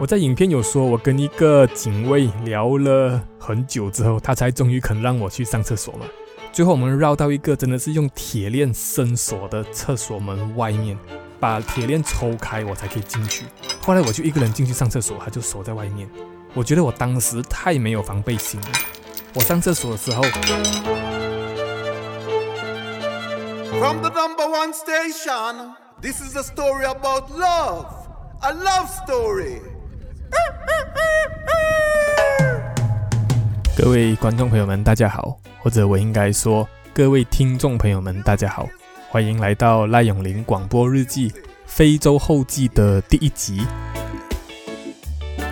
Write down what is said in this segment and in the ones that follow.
我在影片有说，我跟一个警卫聊了很久之后，他才终于肯让我去上厕所嘛。最后我们绕到一个真的是用铁链伸锁的厕所门外面，把铁链抽开，我才可以进去。后来我就一个人进去上厕所，他就守在外面。我觉得我当时太没有防备心了。我上厕所的时候，From the number one station, this is a story about love, a love story. 各位观众朋友们，大家好，或者我应该说，各位听众朋友们，大家好，欢迎来到赖永林广播日记非洲后记的第一集。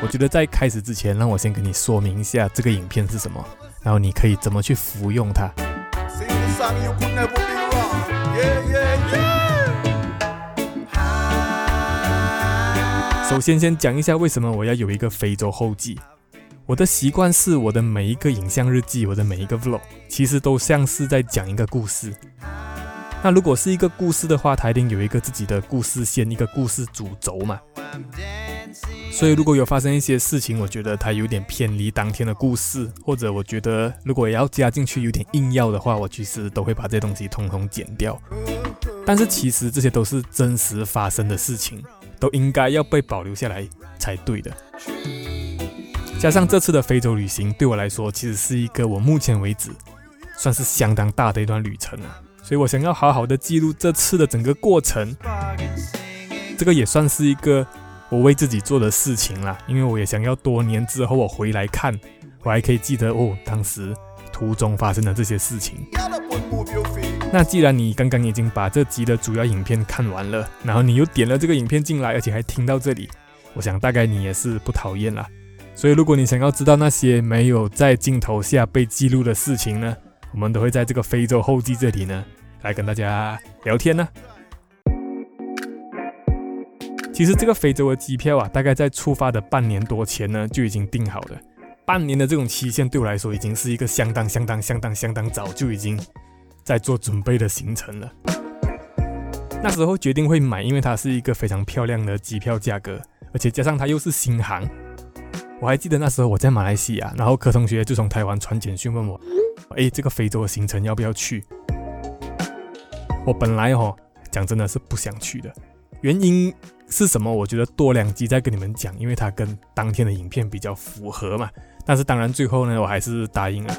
我觉得在开始之前，让我先跟你说明一下这个影片是什么，然后你可以怎么去服用它。首先，先讲一下为什么我要有一个非洲后记。我的习惯是，我的每一个影像日记，我的每一个 vlog，其实都像是在讲一个故事。那如果是一个故事的话，它一定有一个自己的故事线，一个故事主轴嘛。所以如果有发生一些事情，我觉得它有点偏离当天的故事，或者我觉得如果要加进去有点硬要的话，我其实都会把这些东西统统剪掉。但是其实这些都是真实发生的事情。都应该要被保留下来才对的。加上这次的非洲旅行对我来说，其实是一个我目前为止算是相当大的一段旅程啊。所以我想要好好的记录这次的整个过程，这个也算是一个我为自己做的事情啦。因为我也想要多年之后我回来看，我还可以记得哦，当时途中发生的这些事情。那既然你刚刚已经把这集的主要影片看完了，然后你又点了这个影片进来，而且还听到这里，我想大概你也是不讨厌啦。所以如果你想要知道那些没有在镜头下被记录的事情呢，我们都会在这个非洲后记这里呢来跟大家聊天呢。其实这个非洲的机票啊，大概在出发的半年多前呢就已经订好了。半年的这种期限对我来说已经是一个相当相当相当相当早就已经。在做准备的行程了。那时候决定会买，因为它是一个非常漂亮的机票价格，而且加上它又是新航。我还记得那时候我在马来西亚，然后柯同学就从台湾传简讯问我：“哎，这个非洲的行程要不要去？”我本来哦，讲真的是不想去的，原因是什么？我觉得多两集再跟你们讲，因为它跟当天的影片比较符合嘛。但是当然最后呢，我还是答应了。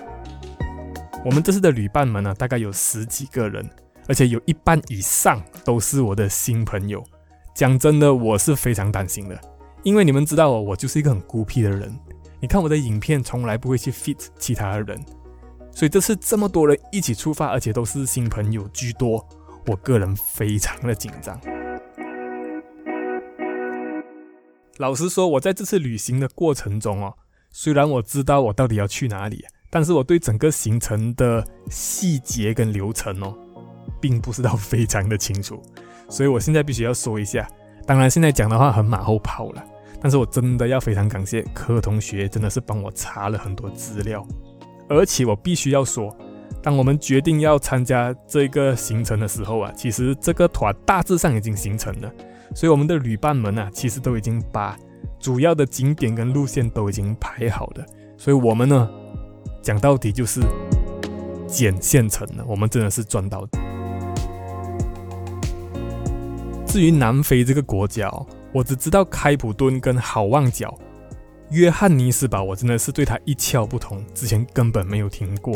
我们这次的旅伴们呢，大概有十几个人，而且有一半以上都是我的新朋友。讲真的，我是非常担心的，因为你们知道哦，我就是一个很孤僻的人。你看我的影片，从来不会去 fit 其他人，所以这次这么多人一起出发，而且都是新朋友居多，我个人非常的紧张。老实说，我在这次旅行的过程中哦，虽然我知道我到底要去哪里。但是我对整个行程的细节跟流程哦，并不知道非常的清楚，所以我现在必须要说一下。当然，现在讲的话很马后炮了，但是我真的要非常感谢柯同学，真的是帮我查了很多资料，而且我必须要说，当我们决定要参加这个行程的时候啊，其实这个团大致上已经形成了，所以我们的旅伴们啊，其实都已经把主要的景点跟路线都已经排好了，所以我们呢。讲到底就是捡现成的，我们真的是赚到。至于南非这个国家，我只知道开普敦跟好望角，约翰尼斯堡我真的是对它一窍不通，之前根本没有听过。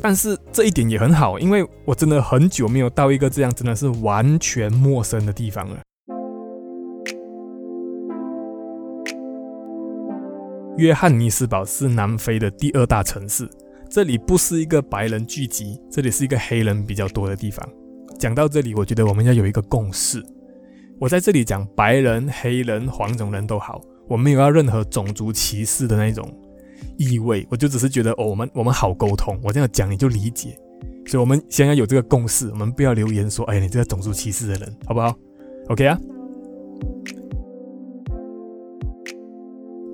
但是这一点也很好，因为我真的很久没有到一个这样真的是完全陌生的地方了。约翰尼斯堡是南非的第二大城市，这里不是一个白人聚集，这里是一个黑人比较多的地方。讲到这里，我觉得我们要有一个共识。我在这里讲白人、黑人、黄种人都好，我没有要任何种族歧视的那种意味，我就只是觉得哦，我们我们好沟通，我这样讲你就理解。所以，我们先要有这个共识，我们不要留言说，哎，你这个种族歧视的人，好不好？OK 啊。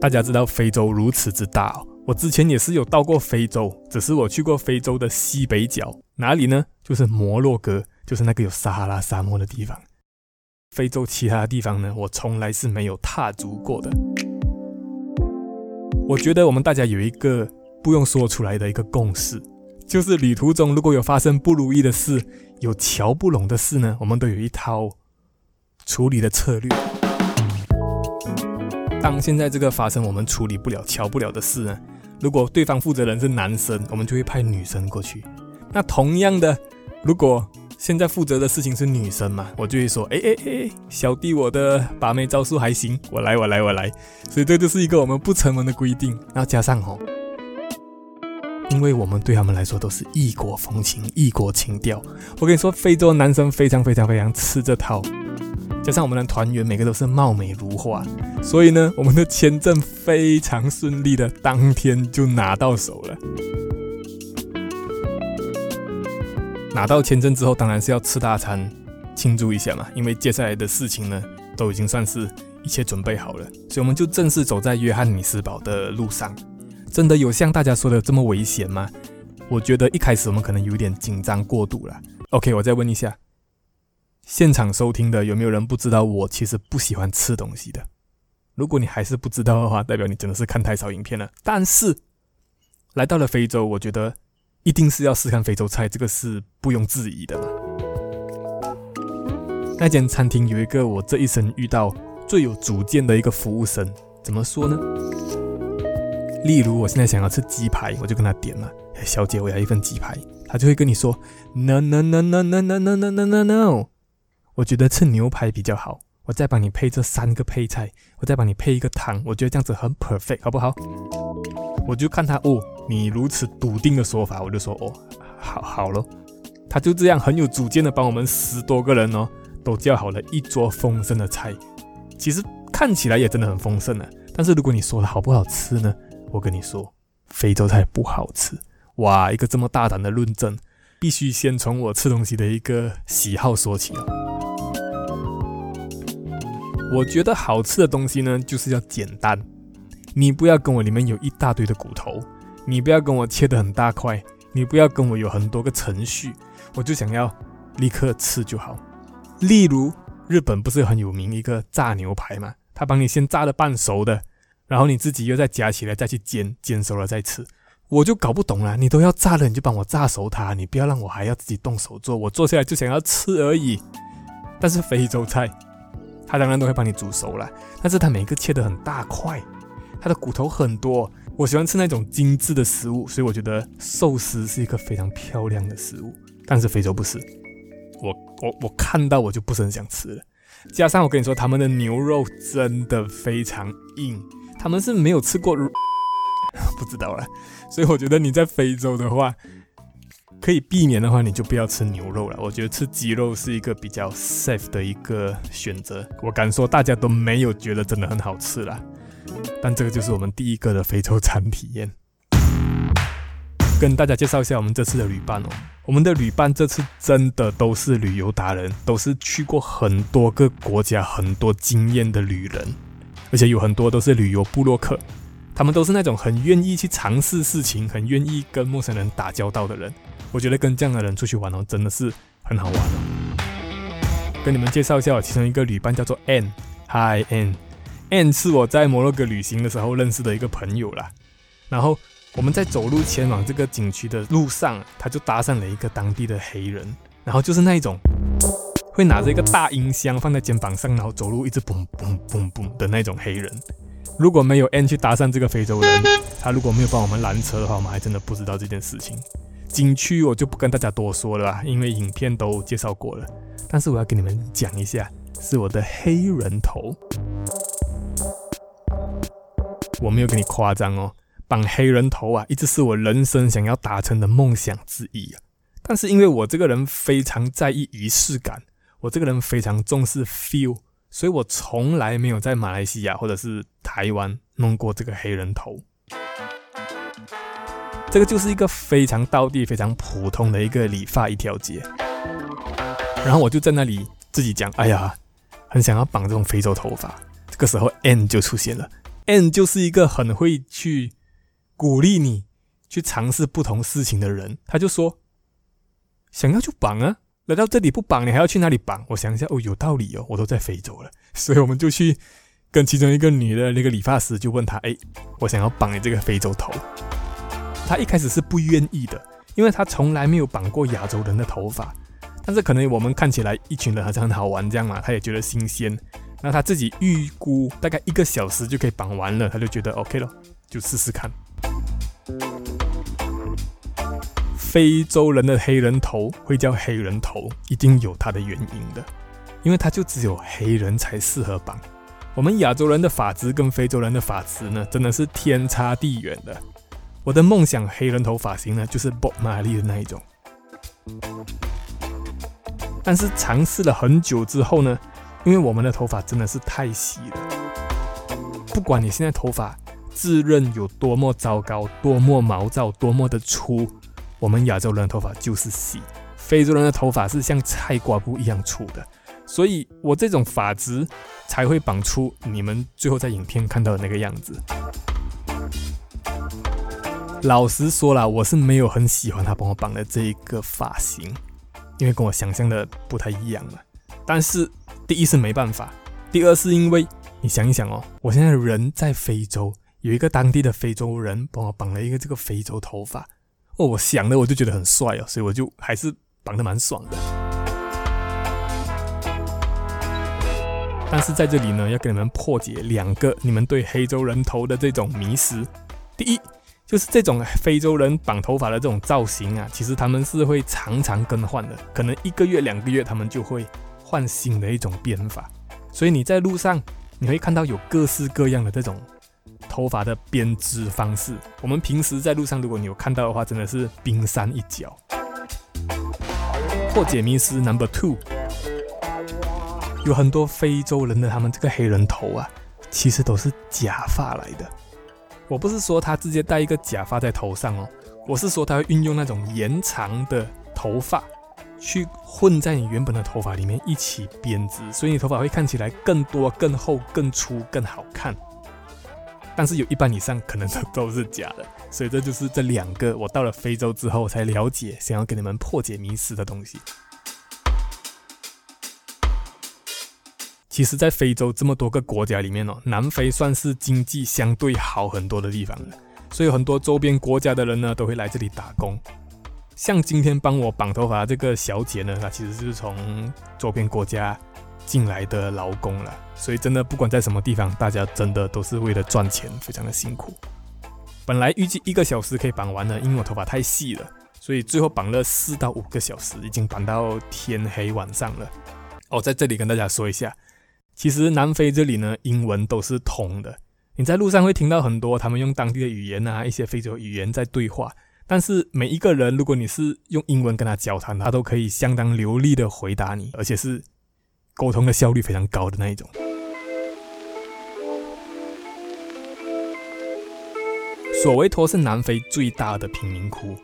大家知道非洲如此之大哦，我之前也是有到过非洲，只是我去过非洲的西北角，哪里呢？就是摩洛哥，就是那个有撒哈拉沙漠的地方。非洲其他地方呢，我从来是没有踏足过的。我觉得我们大家有一个不用说出来的一个共识，就是旅途中如果有发生不如意的事，有瞧不拢的事呢，我们都有一套处理的策略。当现在这个发生我们处理不了、瞧不了的事呢，如果对方负责人是男生，我们就会派女生过去。那同样的，如果现在负责的事情是女生嘛，我就会说，哎哎哎，小弟我的把妹招数还行，我来我来我来，所以这就是一个我们不成文的规定。然后加上哦，因为我们对他们来说都是异国风情、异国情调。我跟你说，非洲男生非常非常非常吃这套，加上我们的团员每个都是貌美如花，所以呢，我们的签证非常顺利的当天就拿到手了。拿到签证之后，当然是要吃大餐庆祝一下嘛，因为接下来的事情呢，都已经算是一切准备好了，所以我们就正式走在约翰尼斯堡的路上。真的有像大家说的这么危险吗？我觉得一开始我们可能有点紧张过度了。OK，我再问一下，现场收听的有没有人不知道我其实不喜欢吃东西的？如果你还是不知道的话，代表你真的是看太少影片了。但是来到了非洲，我觉得。一定是要试看非洲菜，这个是不用质疑的嘛。那间餐厅有一个我这一生遇到最有主见的一个服务生，怎么说呢？例如我现在想要吃鸡排，我就跟他点嘛，小姐我要一份鸡排，他就会跟你说，no no no no no no no no no no no，我觉得吃牛排比较好，我再帮你配这三个配菜，我再帮你配一个汤，我觉得这样子很 perfect，好不好？我就看他哦，你如此笃定的说法，我就说哦，好好咯。他就这样很有主见的帮我们十多个人哦，都叫好了一桌丰盛的菜。其实看起来也真的很丰盛啊。但是如果你说的好不好吃呢？我跟你说，非洲菜不好吃。哇，一个这么大胆的论证，必须先从我吃东西的一个喜好说起啊。我觉得好吃的东西呢，就是要简单。你不要跟我里面有一大堆的骨头，你不要跟我切得很大块，你不要跟我有很多个程序，我就想要立刻吃就好。例如日本不是很有名一个炸牛排嘛，他帮你先炸了半熟的，然后你自己又再夹起来再去煎，煎熟了再吃。我就搞不懂了，你都要炸了，你就帮我炸熟它，你不要让我还要自己动手做，我坐下来就想要吃而已。但是非洲菜，他当然都会帮你煮熟了，但是他每个切得很大块。它的骨头很多，我喜欢吃那种精致的食物，所以我觉得寿司是一个非常漂亮的食物。但是非洲不是，我我我看到我就不是很想吃了。加上我跟你说，他们的牛肉真的非常硬，他们是没有吃过，不知道了。所以我觉得你在非洲的话，可以避免的话，你就不要吃牛肉了。我觉得吃鸡肉是一个比较 safe 的一个选择。我敢说，大家都没有觉得真的很好吃了。但这个就是我们第一个的非洲餐体验。跟大家介绍一下我们这次的旅伴哦，我们的旅伴这次真的都是旅游达人，都是去过很多个国家、很多经验的旅人，而且有很多都是旅游部落客，他们都是那种很愿意去尝试事情、很愿意跟陌生人打交道的人。我觉得跟这样的人出去玩哦，真的是很好玩哦。跟你们介绍一下，我其中一个旅伴叫做 N，Hi N。N 是我在摩洛哥旅行的时候认识的一个朋友啦，然后我们在走路前往这个景区的路上，他就搭上了一个当地的黑人，然后就是那一种会拿着一个大音箱放在肩膀上，然后走路一直嘣嘣嘣嘣的那种黑人。如果没有 N 去搭讪这个非洲人，他如果没有帮我们拦车的话，我们还真的不知道这件事情。景区我就不跟大家多说了啦，因为影片都介绍过了。但是我要跟你们讲一下，是我的黑人头。我没有跟你夸张哦，绑黑人头啊，一直是我人生想要达成的梦想之一啊。但是因为我这个人非常在意仪式感，我这个人非常重视 feel，所以我从来没有在马来西亚或者是台湾弄过这个黑人头。这个就是一个非常道地、非常普通的一个理发一条街。然后我就在那里自己讲，哎呀，很想要绑这种非洲头发。这个时候 N 就出现了。N 就是一个很会去鼓励你去尝试不同事情的人，他就说：“想要就绑啊，来到这里不绑，你还要去哪里绑？我想一下，哦，有道理哦，我都在非洲了，所以我们就去跟其中一个女的那个理发师就问他，哎，我想要绑你这个非洲头。他一开始是不愿意的，因为他从来没有绑过亚洲人的头发。但是可能我们看起来一群人好像很好玩这样嘛，他也觉得新鲜。那他自己预估大概一个小时就可以绑完了，他就觉得 OK 了，就试试看。非洲人的黑人头会叫黑人头，一定有它的原因的，因为它就只有黑人才适合绑。我们亚洲人的发质跟非洲人的发质呢，真的是天差地远的。我的梦想黑人头发型呢，就是 Bob Marley 的那一种。但是尝试了很久之后呢，因为我们的头发真的是太细了，不管你现在头发自认有多么糟糕、多么毛躁、多么的粗。我们亚洲人的头发就是细，非洲人的头发是像菜瓜布一样粗的，所以我这种发质才会绑出你们最后在影片看到的那个样子。老实说了，我是没有很喜欢他帮我绑的这一个发型，因为跟我想象的不太一样了。但是第一是没办法，第二是因为你想一想哦，我现在人在非洲，有一个当地的非洲人帮我绑了一个这个非洲头发。哦，我想的，我就觉得很帅哦，所以我就还是绑的蛮爽的。但是在这里呢，要跟你们破解两个你们对非洲人头的这种迷思。第一，就是这种非洲人绑头发的这种造型啊，其实他们是会常常更换的，可能一个月、两个月他们就会换新的一种编法。所以你在路上你会看到有各式各样的这种。头发的编织方式，我们平时在路上，如果你有看到的话，真的是冰山一角。破解迷思 Number Two，有很多非洲人的他们这个黑人头啊，其实都是假发来的。我不是说他直接戴一个假发在头上哦，我是说他会运用那种延长的头发去混在你原本的头发里面一起编织，所以你头发会看起来更多、更厚、更粗、更好看。但是有一半以上可能都都是假的，所以这就是这两个我到了非洲之后才了解，想要给你们破解迷思的东西。其实，在非洲这么多个国家里面哦，南非算是经济相对好很多的地方了，所以很多周边国家的人呢都会来这里打工。像今天帮我绑头发这个小姐呢，她其实就是从周边国家。进来的劳工了，所以真的不管在什么地方，大家真的都是为了赚钱，非常的辛苦。本来预计一个小时可以绑完的，因为我头发太细了，所以最后绑了四到五个小时，已经绑到天黑晚上了。哦，在这里跟大家说一下，其实南非这里呢，英文都是通的。你在路上会听到很多他们用当地的语言啊，一些非洲语言在对话，但是每一个人，如果你是用英文跟他交谈，他都可以相当流利的回答你，而且是。沟通的效率非常高的那一种。索维托是南非最大的贫民窟。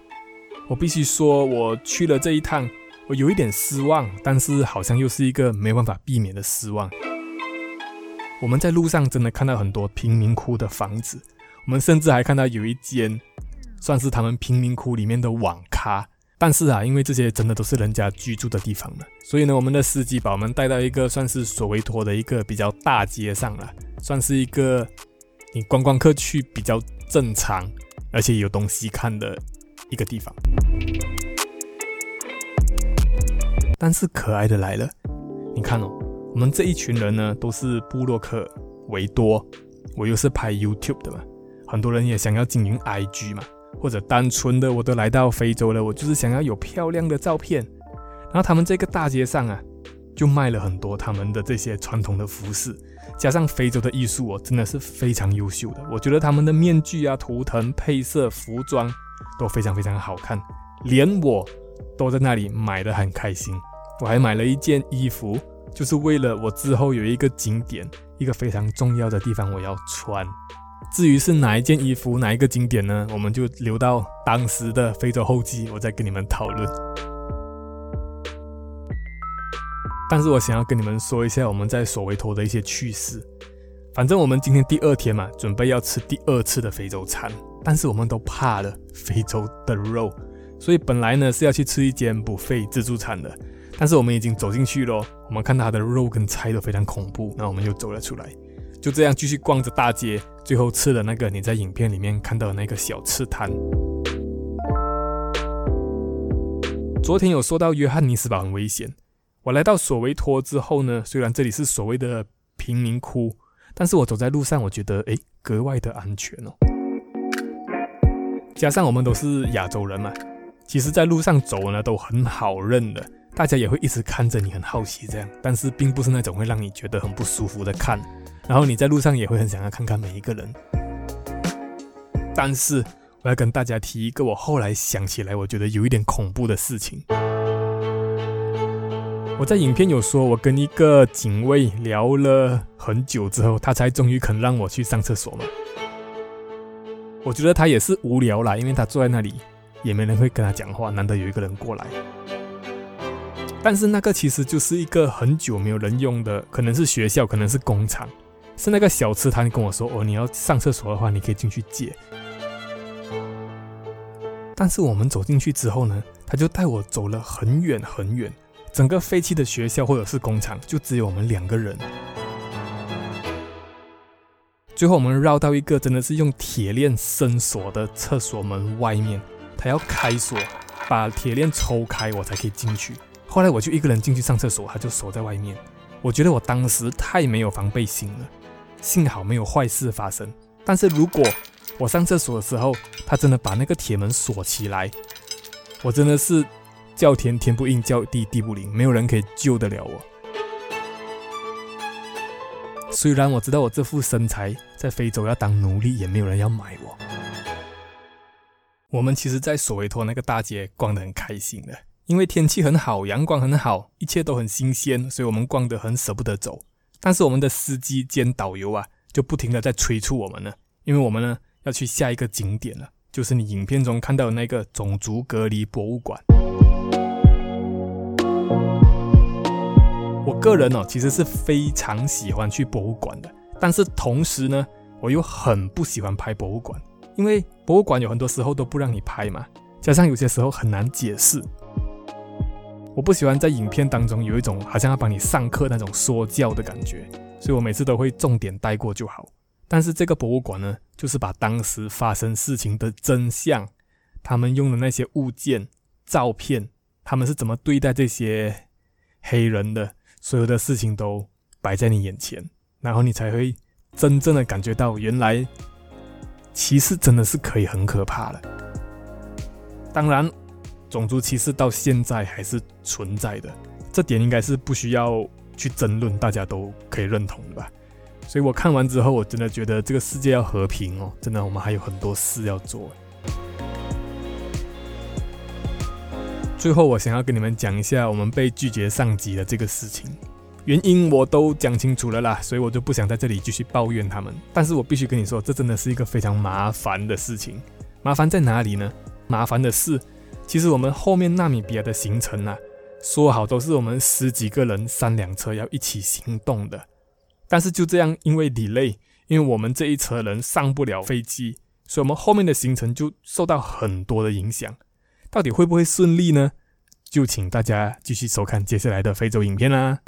我必须说，我去了这一趟，我有一点失望，但是好像又是一个没办法避免的失望。我们在路上真的看到很多贫民窟的房子，我们甚至还看到有一间算是他们贫民窟里面的网咖。但是啊，因为这些真的都是人家居住的地方了，所以呢，我们的司机把我们带到一个算是索维托的一个比较大街上了，算是一个你观光客去比较正常，而且有东西看的一个地方。但是可爱的来了，你看哦，我们这一群人呢都是布洛克、维多，我又是拍 YouTube 的嘛，很多人也想要经营 IG 嘛。或者单纯的，我都来到非洲了，我就是想要有漂亮的照片。然后他们这个大街上啊，就卖了很多他们的这些传统的服饰，加上非洲的艺术哦，真的是非常优秀的。我觉得他们的面具啊、图腾、配色、服装都非常非常好看，连我都在那里买得很开心。我还买了一件衣服，就是为了我之后有一个景点，一个非常重要的地方我要穿。至于是哪一件衣服，哪一个景点呢？我们就留到当时的非洲后记，我再跟你们讨论。但是我想要跟你们说一下我们在索维托的一些趣事。反正我们今天第二天嘛，准备要吃第二次的非洲餐，但是我们都怕了非洲的肉，所以本来呢是要去吃一间不费自助餐的。但是我们已经走进去了，我们看它的肉跟菜都非常恐怖，那我们就走了出来。就这样继续逛着大街，最后吃了那个你在影片里面看到的那个小吃摊。昨天有说到约翰尼斯堡很危险，我来到索维托之后呢，虽然这里是所谓的贫民窟，但是我走在路上，我觉得诶格外的安全哦。加上我们都是亚洲人嘛，其实在路上走呢都很好认的，大家也会一直看着你，很好奇这样，但是并不是那种会让你觉得很不舒服的看。然后你在路上也会很想要看看每一个人，但是我要跟大家提一个我后来想起来我觉得有一点恐怖的事情。我在影片有说，我跟一个警卫聊了很久之后，他才终于肯让我去上厕所嘛。我觉得他也是无聊啦，因为他坐在那里也没人会跟他讲话，难得有一个人过来。但是那个其实就是一个很久没有人用的，可能是学校，可能是工厂。是那个小吃摊跟我说：“哦，你要上厕所的话，你可以进去借。”但是我们走进去之后呢，他就带我走了很远很远，整个废弃的学校或者是工厂就只有我们两个人。最后我们绕到一个真的是用铁链伸锁的厕所门外面，他要开锁，把铁链抽开，我才可以进去。后来我就一个人进去上厕所，他就锁在外面。我觉得我当时太没有防备心了。幸好没有坏事发生，但是如果我上厕所的时候，他真的把那个铁门锁起来，我真的是叫天天不应，叫地地不灵，没有人可以救得了我。虽然我知道我这副身材在非洲要当奴隶，也没有人要买我。我们其实，在索维托那个大街逛得很开心的，因为天气很好，阳光很好，一切都很新鲜，所以我们逛得很舍不得走。但是我们的司机兼导游啊，就不停的在催促我们呢，因为我们呢要去下一个景点了，就是你影片中看到的那个种族隔离博物馆。我个人哦，其实是非常喜欢去博物馆的，但是同时呢，我又很不喜欢拍博物馆，因为博物馆有很多时候都不让你拍嘛，加上有些时候很难解释。我不喜欢在影片当中有一种好像要帮你上课那种说教的感觉，所以我每次都会重点带过就好。但是这个博物馆呢，就是把当时发生事情的真相，他们用的那些物件、照片，他们是怎么对待这些黑人的，所有的事情都摆在你眼前，然后你才会真正的感觉到，原来歧视真的是可以很可怕的。当然。种族歧视到现在还是存在的，这点应该是不需要去争论，大家都可以认同的吧。所以我看完之后，我真的觉得这个世界要和平哦，真的我们还有很多事要做。最后，我想要跟你们讲一下我们被拒绝上级的这个事情，原因我都讲清楚了啦，所以我就不想在这里继续抱怨他们。但是我必须跟你说，这真的是一个非常麻烦的事情。麻烦在哪里呢？麻烦的是。其实我们后面纳米比亚的行程啊，说好都是我们十几个人三辆车要一起行动的，但是就这样因为 delay，因为我们这一车人上不了飞机，所以我们后面的行程就受到很多的影响。到底会不会顺利呢？就请大家继续收看接下来的非洲影片啦。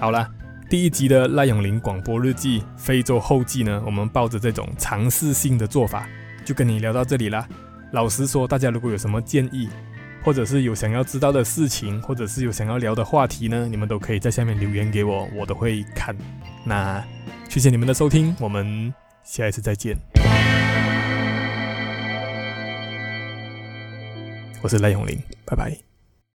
好了，第一集的赖永林广播日记非洲后记呢，我们抱着这种尝试性的做法。就跟你聊到这里啦。老实说，大家如果有什么建议，或者是有想要知道的事情，或者是有想要聊的话题呢，你们都可以在下面留言给我，我都会看。那谢谢你们的收听，我们下一次再见。我是赖永林，拜拜。